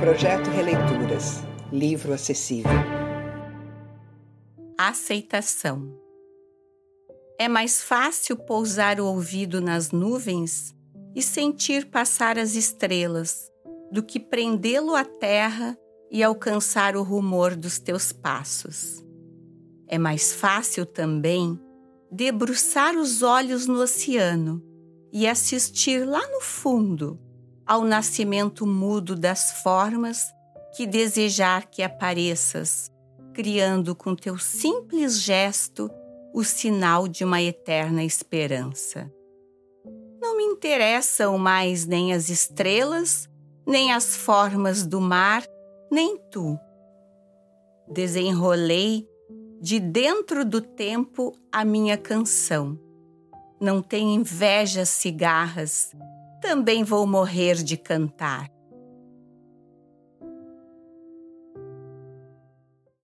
Projeto Releituras. Livro acessível. Aceitação. É mais fácil pousar o ouvido nas nuvens e sentir passar as estrelas do que prendê-lo à terra e alcançar o rumor dos teus passos. É mais fácil também debruçar os olhos no oceano e assistir lá no fundo ao nascimento mudo das formas que desejar que apareças, criando com teu simples gesto o sinal de uma eterna esperança. Não me interessam mais nem as estrelas, nem as formas do mar, nem tu. Desenrolei de dentro do tempo a minha canção. Não tenho inveja cigarras, também vou morrer de cantar.